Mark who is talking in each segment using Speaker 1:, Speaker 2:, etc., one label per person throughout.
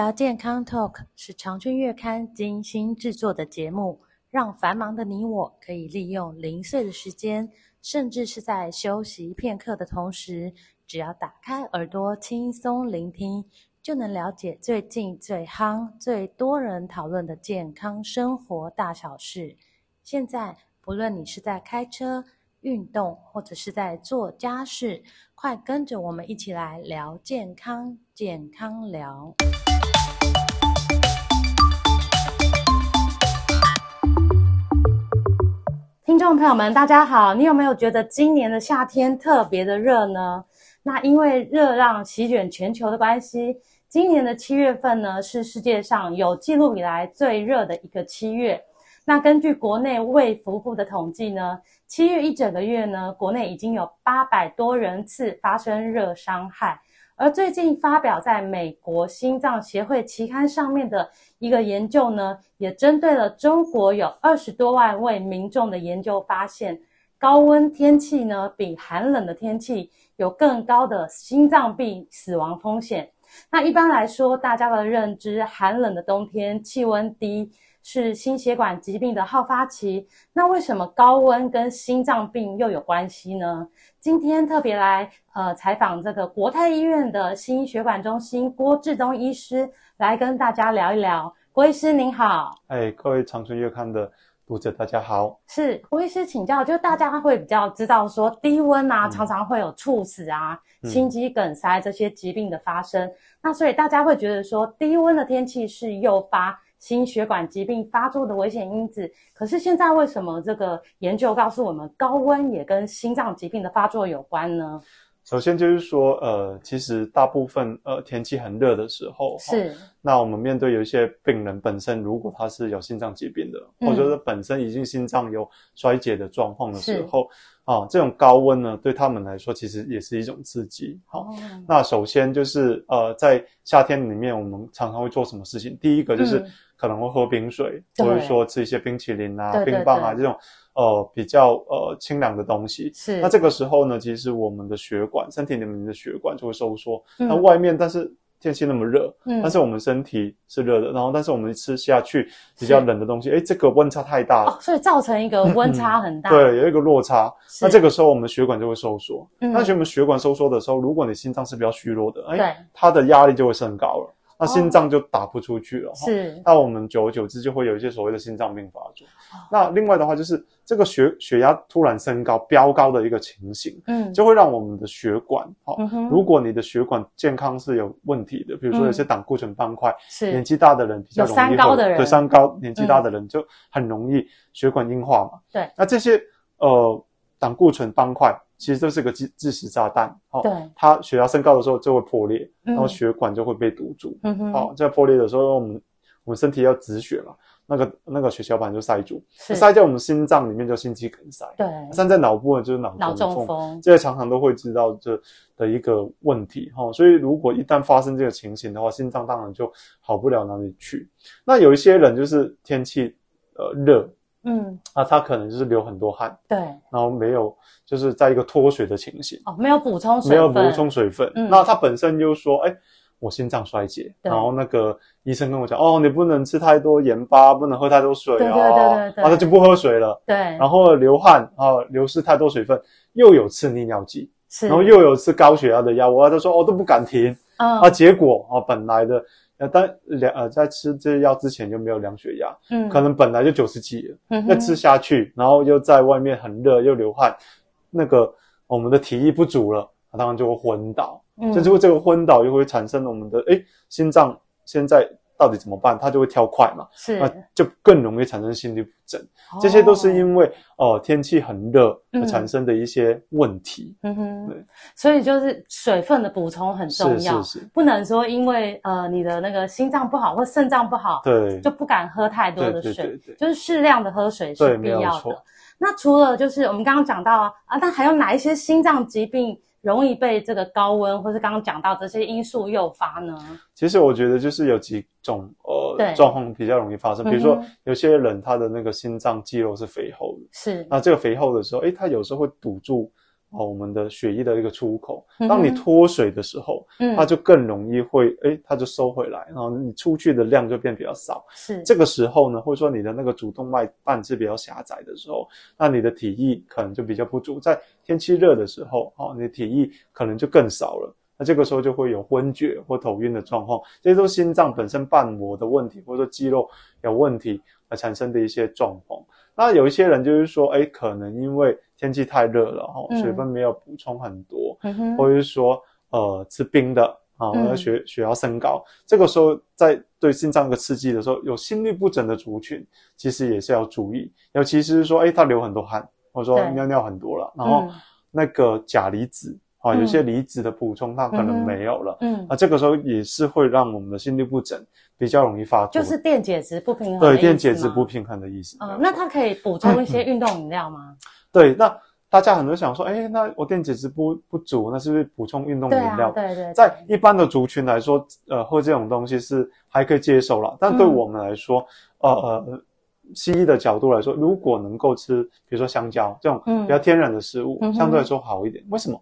Speaker 1: 聊健康 Talk 是长春月刊精心制作的节目，让繁忙的你我可以利用零碎的时间，甚至是在休息片刻的同时，只要打开耳朵轻松聆听，就能了解最近最夯、最多人讨论的健康生活大小事。现在，不论你是在开车、运动，或者是在做家事，快跟着我们一起来聊健康，健康聊。听众朋友们，大家好！你有没有觉得今年的夏天特别的热呢？那因为热浪席卷全球的关系，今年的七月份呢，是世界上有记录以来最热的一个七月。那根据国内卫福部的统计呢，七月一整个月呢，国内已经有八百多人次发生热伤害。而最近发表在美国心脏协会期刊上面的一个研究呢，也针对了中国有二十多万位民众的研究发现，高温天气呢，比寒冷的天气有更高的心脏病死亡风险。那一般来说，大家的认知，寒冷的冬天气温低，是心血管疾病的好发期，那为什么高温跟心脏病又有关系呢？今天特别来呃采访这个国泰医院的心血管中心郭志东医师，来跟大家聊一聊。郭医师您好，
Speaker 2: 哎，各位长春月刊的读者大家好，
Speaker 1: 是郭医师请教，就大家会比较知道说低温啊，常常会有猝死啊、嗯、心肌梗塞这些疾病的发生，嗯、那所以大家会觉得说低温的天气是诱发。心血管疾病发作的危险因子，可是现在为什么这个研究告诉我们高温也跟心脏疾病的发作有关呢？
Speaker 2: 首先就是说，呃，其实大部分呃天气很热的时候，
Speaker 1: 是
Speaker 2: 那我们面对有一些病人本身如果他是有心脏疾病的，嗯、或者是本身已经心脏有衰竭的状况的时候。啊，这种高温呢，对他们来说其实也是一种刺激。好，哦、那首先就是呃，在夏天里面，我们常常会做什么事情？第一个就是可能会喝冰水，嗯、或者说吃一些冰淇淋啊、冰棒啊这种呃比较呃清凉的东西。是。那这个时候呢，其实我们的血管，身体里面的血管就会收缩。嗯、那外面，但是。天气那么热，嗯，但是我们身体是热的，然后但是我们吃下去比较冷的东西，哎，这个温差太大了，
Speaker 1: 哦，所以造成一个温差很大，
Speaker 2: 对，有一个落差。那这个时候我们血管就会收缩，嗯，那我们血管收缩的时候，如果你心脏是比较虚弱的，哎，对，它的压力就会升高了。那心脏就打不出去了，是。那我们久而久之就会有一些所谓的心脏病发作。那另外的话就是这个血血压突然升高、飙高的一个情形，嗯，就会让我们的血管，哈，如果你的血管健康是有问题的，比如说有些胆固醇斑块，是年纪大的人比较容易，有三高的人，对，三高年纪大的人就很容易血管硬化嘛，对。那这些呃胆固醇斑块。其实这是个致致死炸弹，哦，对，它血压升高的时候就会破裂，然后血管就会被堵住，嗯哼，好，在破裂的时候，我们我们身体要止血嘛，那个那个血小板就塞住，塞在我们心脏里面叫心肌梗塞，对，塞在脑部呢就是脑脑中风，这些常常都会知道这的一个问题，哈，所以如果一旦发生这个情形的话，心脏当然就好不了哪里去。那有一些人就是天气呃热。嗯，啊，他可能就是流很多汗，对，然后没有，就是在一个脱水的情形，
Speaker 1: 哦，没有补充水分，
Speaker 2: 没有补充水分。嗯，那他本身就说，哎，我心脏衰竭，然后那个医生跟我讲，哦，你不能吃太多盐巴，不能喝太多水啊，对对对对对，啊，他就不喝水了，对，然后流汗啊，流失太多水分，又有吃利尿剂，是，然后又有吃高血压的药我，他说，哦，都不敢停，嗯，啊，结果啊，本来的。呃，但量呃，在吃这些药之前就没有量血压，嗯，可能本来就九十几了，嗯哼，那吃下去，然后又在外面很热又流汗，那个我们的体力不足了，当然就会昏倒，嗯，甚至会这个昏倒又会产生我们的哎心脏现在。到底怎么办？他就会跳快嘛，是，那就更容易产生心律不整。哦、这些都是因为哦、呃、天气很热而产生的一些问题。嗯哼，对，
Speaker 1: 所以就是水分的补充很重要，是是是，不能说因为呃你的那个心脏不好或肾脏不好，对，就不敢喝太多的水，对对对对，就是适量的喝水是必要的。那除了就是我们刚刚讲到啊，那还有哪一些心脏疾病？容易被这个高温，或是刚刚讲到这些因素诱发呢？
Speaker 2: 其实我觉得就是有几种呃状况比较容易发生，比如说有些人他的那个心脏肌肉是肥厚的，是。那这个肥厚的时候，诶，他有时候会堵住哦，我们的血液的一个出口。当你脱水的时候，嗯，它就更容易会，诶，它就收回来，然后你出去的量就变比较少。
Speaker 1: 是
Speaker 2: 这个时候呢，或者说你的那个主动脉瓣是比较狭窄的时候，那你的体液可能就比较不足。在天气热的时候，哦，你的体液可能就更少了。那这个时候就会有昏厥或头晕的状况，这些都是心脏本身瓣膜的问题，或者说肌肉有问题而产生的一些状况。那有一些人就是说，哎，可能因为天气太热了，哈、嗯，水分没有补充很多，嗯、或者是说，呃，吃冰的啊，或者血血压升高，嗯、这个时候在对心脏的刺激的时候，有心律不整的族群，其实也是要注意，尤其是说，哎，他流很多汗，或者说尿尿很多了，然后那个钾离子。啊，有些离子的补充，它可能没有了。嗯，啊，这个时候也是会让我们的心律不整，比较容易发作。
Speaker 1: 就是电解质不平衡。
Speaker 2: 对，电解质不平衡的意思。
Speaker 1: 嗯，那它可以补充一些 运动饮料吗？
Speaker 2: 对，那大家很多想说，哎，那我电解质不不足，那是不是补充运动饮料？
Speaker 1: 对对。
Speaker 2: 在一般的族群来说，呃，喝这种东西是还可以接受了。但对我们来说，呃呃，西医的角度来说，如果能够吃，比如说香蕉这种比较天然的食物，相对来说好一点。为什么？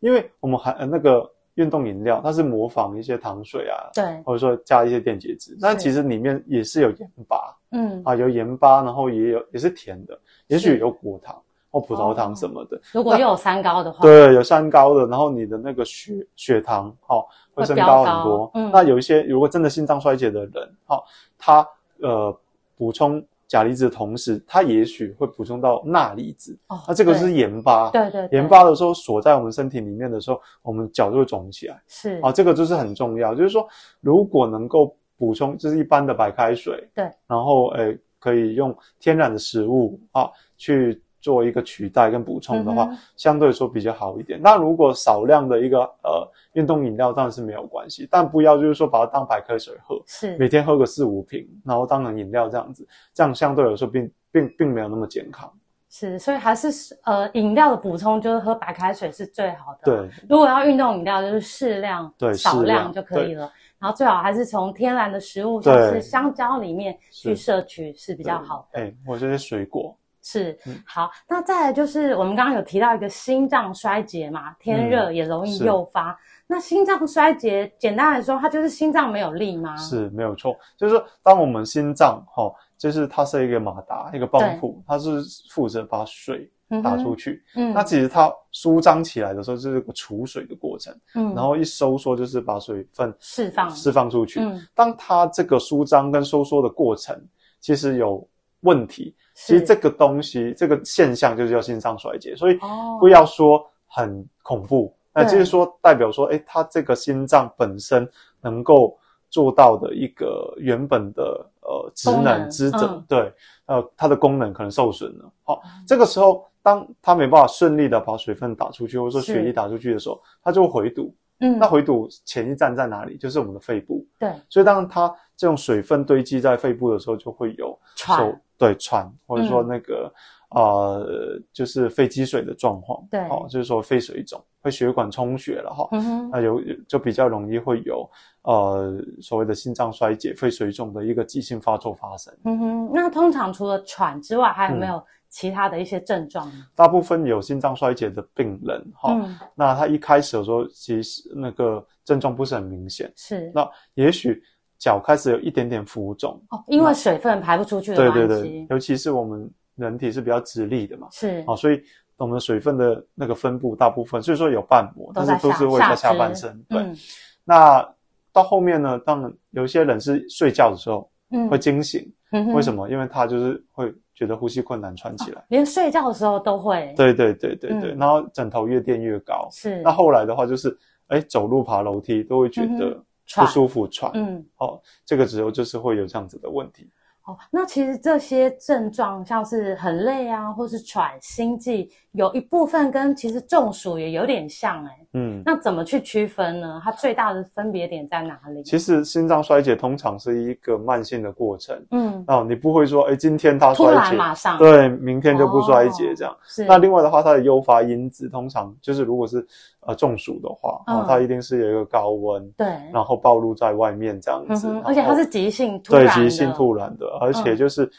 Speaker 2: 因为我们还呃那个运动饮料，它是模仿一些糖水啊，
Speaker 1: 对，
Speaker 2: 或者说加一些电解质，那其实里面也是有盐巴，嗯啊有盐巴，然后也有也是甜的，也许有果糖或葡萄糖什么的。
Speaker 1: 如果又有三高的话，
Speaker 2: 对，有三高的，然后你的那个血血糖哦会升高很多。嗯，那有一些如果真的心脏衰竭的人，哈，他呃补充。钾离子的同时，他也许会补充到钠离子。哦，那这个是盐巴。
Speaker 1: 对对，
Speaker 2: 盐巴的时候锁在我们身体里面的时候，我们脚就会肿起来。
Speaker 1: 是
Speaker 2: 啊，这个就是很重要。就是说，如果能够补充，就是一般的白开水。
Speaker 1: 对。然
Speaker 2: 后，诶，可以用天然的食物啊去。做一个取代跟补充的话，嗯、相对来说比较好一点。那如果少量的一个呃运动饮料当然是没有关系，但不要就是说把它当白开水喝，是每天喝个四五瓶，然后当成饮料这样子，这样相对来说并并并没有那么健康。
Speaker 1: 是，所以还是呃饮料的补充就是喝白开水是最好的。
Speaker 2: 对，
Speaker 1: 如果要运动饮料就是适量，对，少量就可以了。然后最好还是从天然的食物，像是香蕉里面去摄取是比较好的。
Speaker 2: 哎，或者这些水果。
Speaker 1: 是，好，那再来就是我们刚刚有提到一个心脏衰竭嘛，天热也容易诱发。嗯、那心脏衰竭，简单来说，它就是心脏没有力吗？
Speaker 2: 是，没有错，就是说，当我们心脏哈、哦，就是它是一个马达，一个泵浦，它是负责把水打出去。嗯，那其实它舒张起来的时候，就是个储水的过程。嗯，然后一收缩，就是把水分释放释放出去。嗯，当它这个舒张跟收缩的过程，其实有问题。其实这个东西，这个现象就是叫心脏衰竭，所以不要说很恐怖，那就是说代表说，哎，他这个心脏本身能够做到的一个原本的呃职能职责，嗯、对，呃，它的功能可能受损了。好，嗯、这个时候，当他没办法顺利的把水分打出去，或者说血液打出去的时候，是它就会回堵。嗯，那回堵前一站在哪里？就是我们的肺部。对，所以当它这种水分堆积在肺部的时候，就会有喘。对喘，或者说那个呃，就是肺积水的状况，对，哦，就是说肺水肿，会血管充血了哈，嗯哼，那有就比较容易会有呃所谓的心脏衰竭、肺水肿的一个急性发作发生。
Speaker 1: 嗯哼，那通常除了喘之外，还有没有其他的一些症状呢？
Speaker 2: 大部分有心脏衰竭的病人哈，嗯、那他一开始的时候其实那个症状不是很明显，是，那也许。脚开始有一点点浮肿
Speaker 1: 哦，因为水分排不出去。对对对，
Speaker 2: 尤其是我们人体是比较直立的嘛，是哦，所以我们水分的那个分布大部分，所以说有瓣膜，但是都是会在下半身。对，嗯、那到后面呢，当然有一些人是睡觉的时候会惊醒，嗯、为什么？因为他就是会觉得呼吸困难，喘起来，哦、
Speaker 1: 连睡觉的时候都会。
Speaker 2: 对对对对对，嗯、然后枕头越垫越高。是，那后来的话就是，哎，走路爬楼梯都会觉得。嗯不舒服喘，嗯，哦，这个时候就是会有这样子的问题。
Speaker 1: 哦，那其实这些症状像是很累啊，或是喘、心悸，有一部分跟其实中暑也有点像，诶。嗯，那怎么去区分呢？它最大的分别点在哪里？
Speaker 2: 其实心脏衰竭通常是一个慢性的过程，嗯，哦，你不会说，哎，今天它衰竭，突然
Speaker 1: 马上，
Speaker 2: 对，明天就不衰竭这样。是。那另外的话，它的诱发因子通常就是如果是呃中暑的话，啊，它一定是有一个高温，对，然后暴露在外面这样子，
Speaker 1: 而且它是急性突然，
Speaker 2: 对，急性突然的，而且就是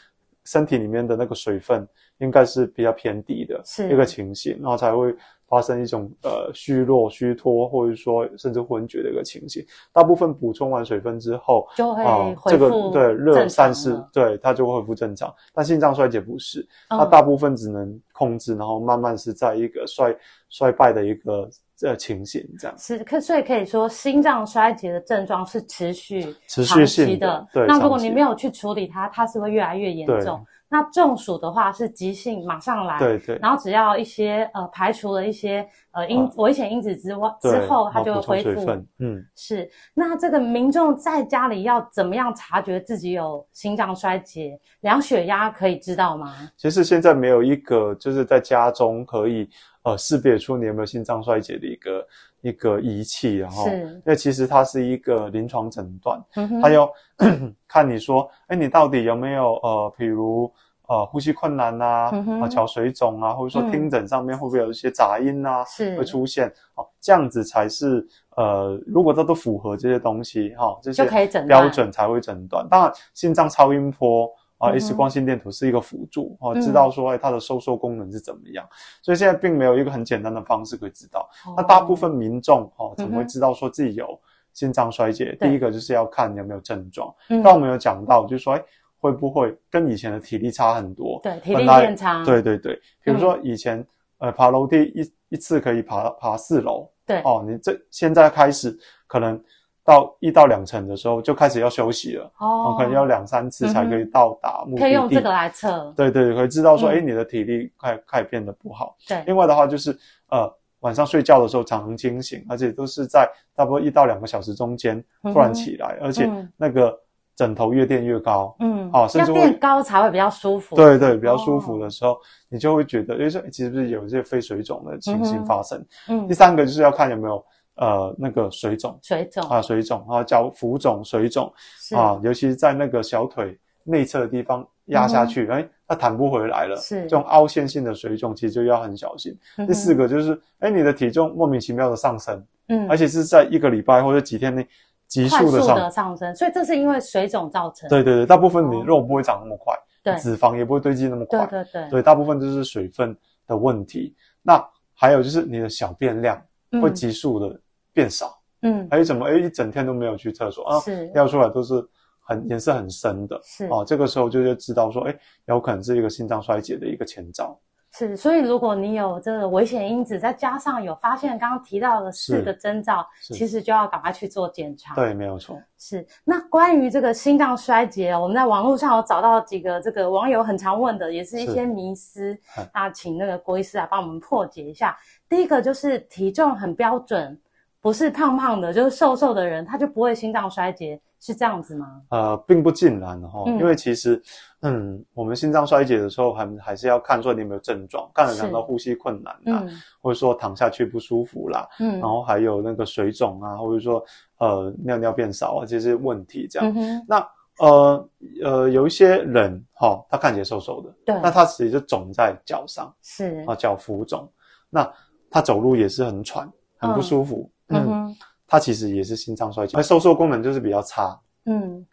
Speaker 2: 身体里面的那个水分应该是比较偏低的一个情形，然后才会。发生一种呃虚弱、虚脱，或者说甚至昏厥的一个情形。大部分补充完水分之后，
Speaker 1: 就会
Speaker 2: 这个对热散失，对它就会恢复正常。但心脏衰竭不是，它大部分只能控制，嗯、然后慢慢是在一个衰衰败的一个呃情形这样。
Speaker 1: 是，可所以可以说，心脏衰竭的症状是持续、
Speaker 2: 持续性的。对，
Speaker 1: 那如果你没有去处理它，它是会越来越严重。那中暑的话是急性，马上来，
Speaker 2: 对对，
Speaker 1: 然后只要一些呃排除了一些呃因、啊、危险因子之外之后，它就会恢复。嗯，是。那这个民众在家里要怎么样察觉自己有心脏衰竭？量血压可以知道吗？
Speaker 2: 其实现在没有一个就是在家中可以呃识别出你有没有心脏衰竭的一个一个仪器，然后，那其实它是一个临床诊断，它要 看你说，哎，你到底有没有呃，比如。呃，呼吸困难呐、啊，啊，脚水肿啊，或者说听诊上面会不会有一些杂音啊，是会出现？哦，这样子才是呃，如果它都符合这些东西，哈、哦，这些标准才会诊断。当然，心脏超音波啊，X 光心电图是一个辅助，哦，知道说哎，它的收缩功能是怎么样。所以现在并没有一个很简单的方式可以知道。那大部分民众哦，怎么会知道说自己有心脏衰竭？第一个就是要看你有没有症状。刚我们有讲到，就是说哎。会不会跟以前的体力差很多？
Speaker 1: 对，体力变差。
Speaker 2: 对对对，比如说以前，嗯、呃，爬楼梯一一次可以爬爬四楼。
Speaker 1: 对。
Speaker 2: 哦，你这现在开始可能到一到两层的时候就开始要休息了。哦。可能要两三次才可以到达目的地。
Speaker 1: 可以用这个来测。
Speaker 2: 对对，可以知道说，哎、嗯，你的体力快开始变得不好。
Speaker 1: 对。
Speaker 2: 另外的话就是，呃，晚上睡觉的时候常常惊醒，而且都是在差不多一到两个小时中间突然起来，嗯、而且那个。嗯枕头越垫越高，
Speaker 1: 嗯，好、哦，甚至要垫高才会比较舒服。
Speaker 2: 对对，比较舒服的时候，哦、你就会觉得，诶，说其实不是有一些肺水肿的情形发生。嗯，第三个就是要看有没有呃那个水肿，
Speaker 1: 水肿
Speaker 2: 啊，水肿啊，脚浮肿、水肿啊，尤其是在那个小腿内侧的地方压下去，哎、嗯、它弹不回来了。是这种凹陷性的水肿，其实就要很小心。嗯、第四个就是，诶你的体重莫名其妙的上升，嗯，而且是在一个礼拜或者几天内。急速的上，
Speaker 1: 的上升，所以这是因为水肿造成。
Speaker 2: 对对对，大部分你肉不会长那么快，对、哦，脂肪也不会堆积那么快，
Speaker 1: 对对对，
Speaker 2: 对，大部分就是水分的问题。那还有就是你的小便量会急速的变少，嗯，还有什么？哎，一整天都没有去厕所啊，是，尿出来都是很颜色很深的，是啊，这个时候就就知道说，哎，有可能是一个心脏衰竭的一个前兆。
Speaker 1: 是，所以如果你有这个危险因子，再加上有发现刚刚提到的四个征兆，其实就要赶快去做检查。
Speaker 2: 对，没有错。
Speaker 1: 是。那关于这个心脏衰竭，我们在网络上有找到几个这个网友很常问的，也是一些迷思。那请那个郭医师来帮我们破解一下。第一个就是体重很标准，不是胖胖的，就是瘦瘦的人，他就不会心脏衰竭。是这样子吗？
Speaker 2: 呃，并不尽然哈，嗯、因为其实，嗯，我们心脏衰竭的时候，还还是要看说你有没有症状，刚才讲到呼吸困难啊，嗯、或者说躺下去不舒服啦，嗯，然后还有那个水肿啊，或者说呃尿尿变少啊这些问题这样。嗯、那呃呃有一些人哈、哦，他看起来瘦瘦的，对，那他其实就肿在脚上，是啊，脚浮肿，那他走路也是很喘，很不舒服，嗯。嗯哼。它其实也是心脏衰竭，而收缩功能就是比较差。嗯，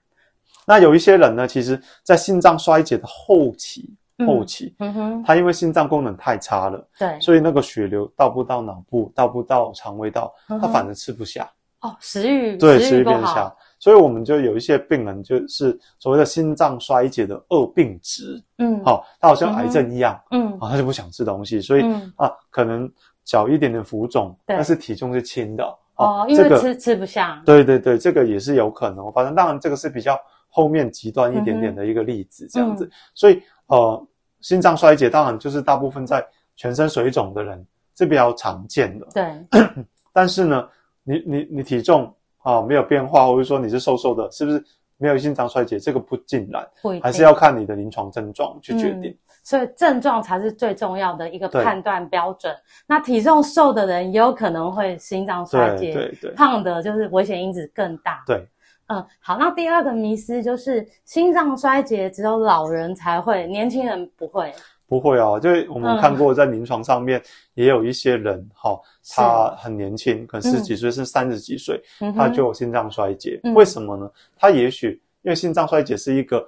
Speaker 2: 那有一些人呢，其实，在心脏衰竭的后期，嗯、后期，嗯哼，他因为心脏功能太差了，对，所以那个血流到不到脑部，到不到肠胃道，嗯、他反而吃不下。
Speaker 1: 哦，食欲
Speaker 2: 对，食欲变差，所以我们就有一些病人，就是所谓的心脏衰竭的恶病质。嗯，好、哦，他好像癌症一样。嗯，啊、哦，他就不想吃东西，所以、嗯、啊，可能脚一点点浮肿，但是体重是轻的。
Speaker 1: 哦，因为吃、这个、吃不下。
Speaker 2: 对对对，这个也是有可能。反正当然，这个是比较后面极端一点点的一个例子，这样子。嗯、所以呃，心脏衰竭当然就是大部分在全身水肿的人是比较常见的。对。但是呢，你你你体重啊、呃、没有变化，或者说你是瘦瘦的，是不是没有心脏衰竭？这个不尽然，不还是要看你的临床症状去决定。嗯
Speaker 1: 所以症状才是最重要的一个判断标准。那体重瘦的人也有可能会心脏衰竭，对对对，胖的就是危险因子更大。对，嗯，好。那第二个迷思就是心脏衰竭只有老人才会，年轻人不会。
Speaker 2: 不会啊，就我们看过在临床上面也有一些人，哈、嗯，他很年轻，可能十几岁是三十几岁，嗯、他就有心脏衰竭。嗯、为什么呢？他也许因为心脏衰竭是一个。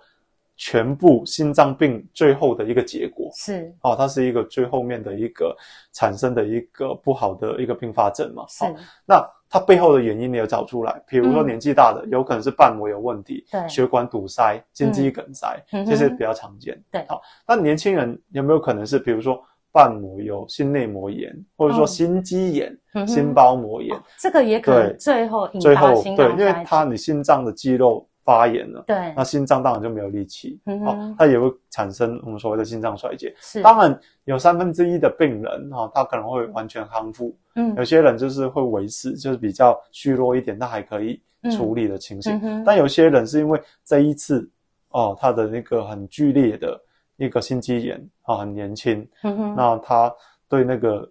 Speaker 2: 全部心脏病最后的一个结果。
Speaker 1: 是
Speaker 2: 哦，它是一个最后面的一个产生的一个不好的一个并发症嘛。
Speaker 1: 是。
Speaker 2: 哦，那它背后的原因你要找出来，比如说年纪大的，嗯、有可能是瓣膜有问题，
Speaker 1: 对，
Speaker 2: 血管堵塞、心肌梗塞，嗯、这些比较常见。
Speaker 1: 对，
Speaker 2: 好，那年轻人有没有可能是，比如说？瓣膜有心内膜炎，或者说心肌炎、哦、心包膜炎、
Speaker 1: 哦，这个也可能最后引
Speaker 2: 发心脏衰竭。对，因为它你心脏的肌肉发炎了，
Speaker 1: 对，
Speaker 2: 那心脏当然就没有力气，
Speaker 1: 嗯
Speaker 2: 哦，它也会产生我们所谓的心脏衰竭。
Speaker 1: 是，
Speaker 2: 当然有三分之一的病人哈、哦，他可能会完全康复，
Speaker 1: 嗯，
Speaker 2: 有些人就是会维持，就是比较虚弱一点，但还可以处理的情形。
Speaker 1: 嗯、
Speaker 2: 但有些人是因为这一次哦，他的那个很剧烈的一个心肌炎啊、哦，很年轻，
Speaker 1: 嗯哼，
Speaker 2: 那他。对那个，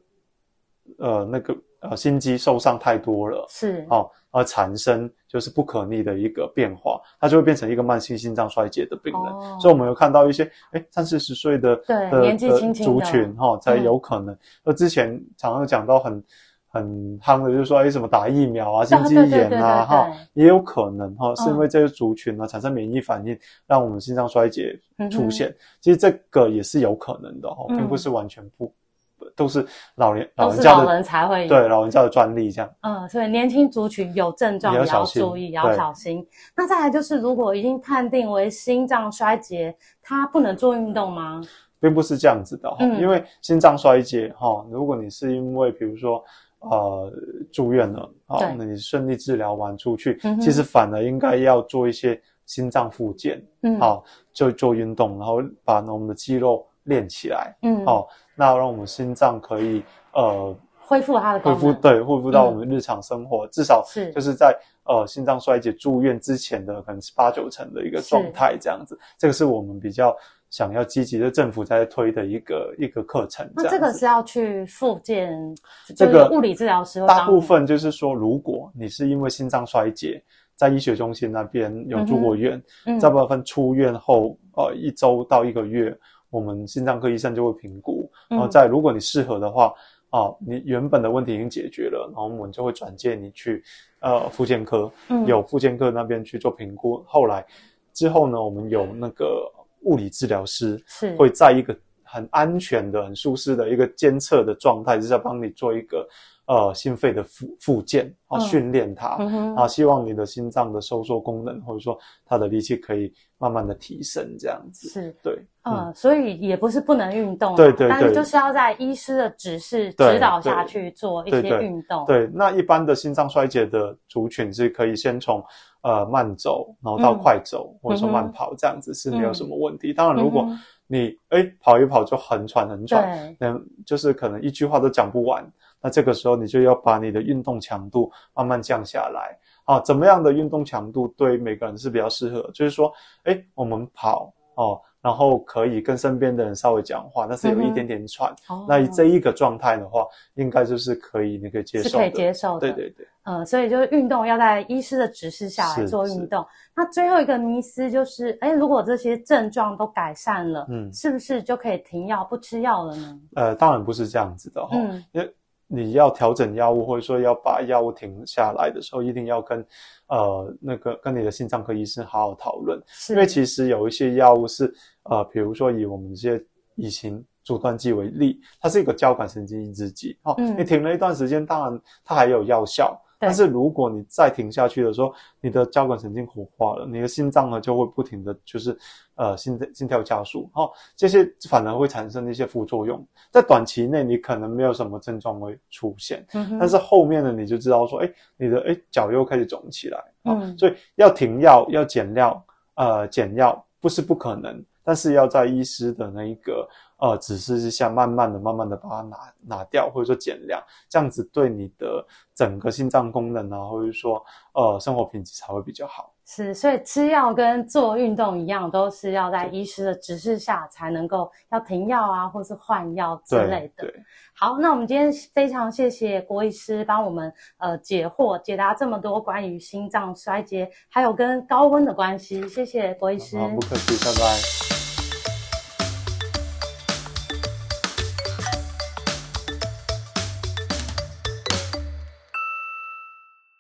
Speaker 2: 呃，那个呃，心肌受伤太多了，
Speaker 1: 是。
Speaker 2: 哦，而产生就是不可逆的一个变化，它就会变成一个慢性心脏衰竭的病人。
Speaker 1: 哦、
Speaker 2: 所以我们有看到一些，哎，三四十岁的
Speaker 1: 年纪轻轻的
Speaker 2: 族群哈、哦，才有可能。那、嗯、之前常常讲到很很夯的，就是说，哎，什么打疫苗啊，心肌炎啊，哈，也有可能哈、哦，是因为这些族群呢、嗯、产生免疫反应，让我们心脏衰竭出现。嗯、其实这个也是有可能的哈、哦，并不是完全不。都是老年老人家的，
Speaker 1: 人才会有，
Speaker 2: 对老人家的专利这样。
Speaker 1: 嗯，所以年轻族群有症状也要，注意，也要小心。那再来就是，如果已经判定为心脏衰竭，他不能做运动吗？
Speaker 2: 并不是这样子的哈、嗯，因为心脏衰竭哈，如果你是因为比如说呃住院了啊，那你顺利治疗完出去、嗯，其实反而应该要做一些心脏复健，嗯，好，就做运动，然后把我们的肌肉练起来，
Speaker 1: 嗯，
Speaker 2: 好。那让我们心脏可以呃
Speaker 1: 恢复它的
Speaker 2: 恢复对恢复到我们日常生活，嗯、至少是。就是在呃心脏衰竭住院之前的可能是八九成的一个状态这样子，这个是我们比较想要积极的政府在推的一个一个课程。
Speaker 1: 那这个是要去复健，这个物理治疗师
Speaker 2: 大部分就是说，如果你是因为心脏衰竭，在医学中心那边有住过院，嗯、大部分出院后呃一周到一个月。我们心脏科医生就会评估，然后在如果你适合的话，啊、嗯，你原本的问题已经解决了，然后我们就会转介你去，呃，复健科，
Speaker 1: 嗯，
Speaker 2: 有复健科那边去做评估。后来之后呢，我们有那个物理治疗师是。会在一个很安全的、很舒适的一个监测的状态就是要，帮你做一个。呃，心肺的复复健啊，训练它、嗯、啊，希望你的心脏的收缩功能，或者说它的力气可以慢慢的提升，这样子。
Speaker 1: 是。
Speaker 2: 对，
Speaker 1: 嗯，嗯，所以也不是不能运动，
Speaker 2: 对对对，
Speaker 1: 但是就是要在医师的指示指导下去做一些运动
Speaker 2: 对对对。对，那一般的心脏衰竭的族群是可以先从呃慢走，然后到快走，嗯、或者说慢跑，这样子是没有什么问题。嗯、当然，如果你哎跑一跑就很喘很喘，嗯，就是可能一句话都讲不完。那这个时候，你就要把你的运动强度慢慢降下来啊。怎么样的运动强度对每个人是比较适合？就是说，诶，我们跑哦，然后可以跟身边的人稍微讲话，但是有一点点喘。嗯、那这一个状态的话，应该就是可以，你可以接受的，
Speaker 1: 是可以接受的。
Speaker 2: 对对对。
Speaker 1: 嗯，所以就是运动要在医师的指示下来做运动。那最后一个迷思就是，哎，如果这些症状都改善了，嗯，是不是就可以停药不吃药了呢？
Speaker 2: 呃，当然不是这样子的哈、哦，嗯，因为。你要调整药物，或者说要把药物停下来的时候，一定要跟，呃，那个跟你的心脏科医生好好讨论。因为其实有一些药物是，呃，比如说以我们这些乙型阻断剂为例，它是一个交感神经抑制剂，哦，嗯，你停了一段时间，当然它还有药效。但是如果你再停下去的时候，你的交感神经活化了，你的心脏呢就会不停的就是，呃，心心跳加速，哦，这些反而会产生一些副作用。在短期内你可能没有什么症状会出现，嗯，但是后面呢你就知道说，哎，你的哎脚又开始肿起来，哦，嗯，所以要停药要减药，呃，减药不是不可能，但是要在医师的那一个。呃，指示之下，慢慢的、慢慢的把它拿拿掉，或者说减量，这样子对你的整个心脏功能啊，或者说呃生活品质才会比较好。
Speaker 1: 是，所以吃药跟做运动一样，都是要在医师的指示下才能够要停药啊，或是换药之类的。
Speaker 2: 对。
Speaker 1: 好，那我们今天非常谢谢郭医师帮我们呃解惑、解答这么多关于心脏衰竭还有跟高温的关系，谢谢郭医师。
Speaker 2: 好，不客气，拜拜。